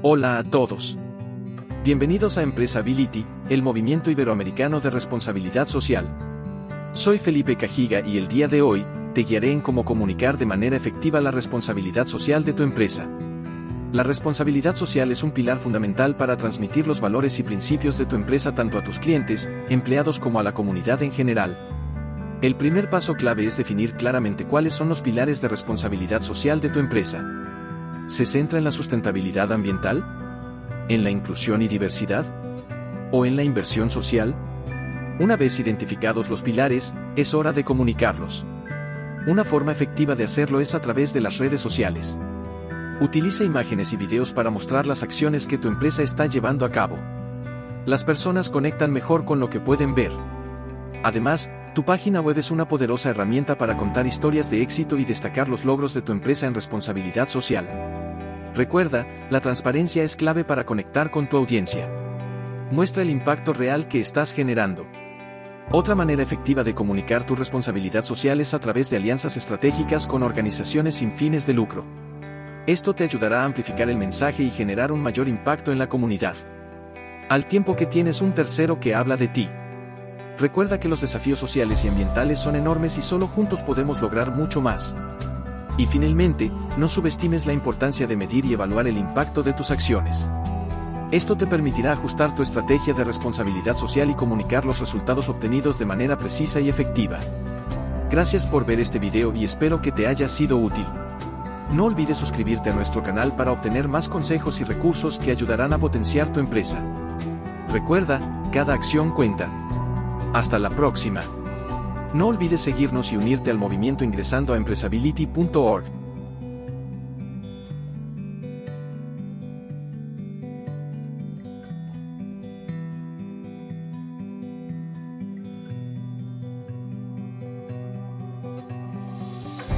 Hola a todos. Bienvenidos a Empresability, el movimiento iberoamericano de responsabilidad social. Soy Felipe Cajiga y el día de hoy, te guiaré en cómo comunicar de manera efectiva la responsabilidad social de tu empresa. La responsabilidad social es un pilar fundamental para transmitir los valores y principios de tu empresa tanto a tus clientes, empleados como a la comunidad en general. El primer paso clave es definir claramente cuáles son los pilares de responsabilidad social de tu empresa. ¿Se centra en la sustentabilidad ambiental? ¿En la inclusión y diversidad? ¿O en la inversión social? Una vez identificados los pilares, es hora de comunicarlos. Una forma efectiva de hacerlo es a través de las redes sociales. Utiliza imágenes y videos para mostrar las acciones que tu empresa está llevando a cabo. Las personas conectan mejor con lo que pueden ver. Además, tu página web es una poderosa herramienta para contar historias de éxito y destacar los logros de tu empresa en responsabilidad social. Recuerda, la transparencia es clave para conectar con tu audiencia. Muestra el impacto real que estás generando. Otra manera efectiva de comunicar tu responsabilidad social es a través de alianzas estratégicas con organizaciones sin fines de lucro. Esto te ayudará a amplificar el mensaje y generar un mayor impacto en la comunidad. Al tiempo que tienes un tercero que habla de ti. Recuerda que los desafíos sociales y ambientales son enormes y solo juntos podemos lograr mucho más. Y finalmente, no subestimes la importancia de medir y evaluar el impacto de tus acciones. Esto te permitirá ajustar tu estrategia de responsabilidad social y comunicar los resultados obtenidos de manera precisa y efectiva. Gracias por ver este video y espero que te haya sido útil. No olvides suscribirte a nuestro canal para obtener más consejos y recursos que ayudarán a potenciar tu empresa. Recuerda, cada acción cuenta. Hasta la próxima. No olvides seguirnos y unirte al movimiento ingresando a empresability.org.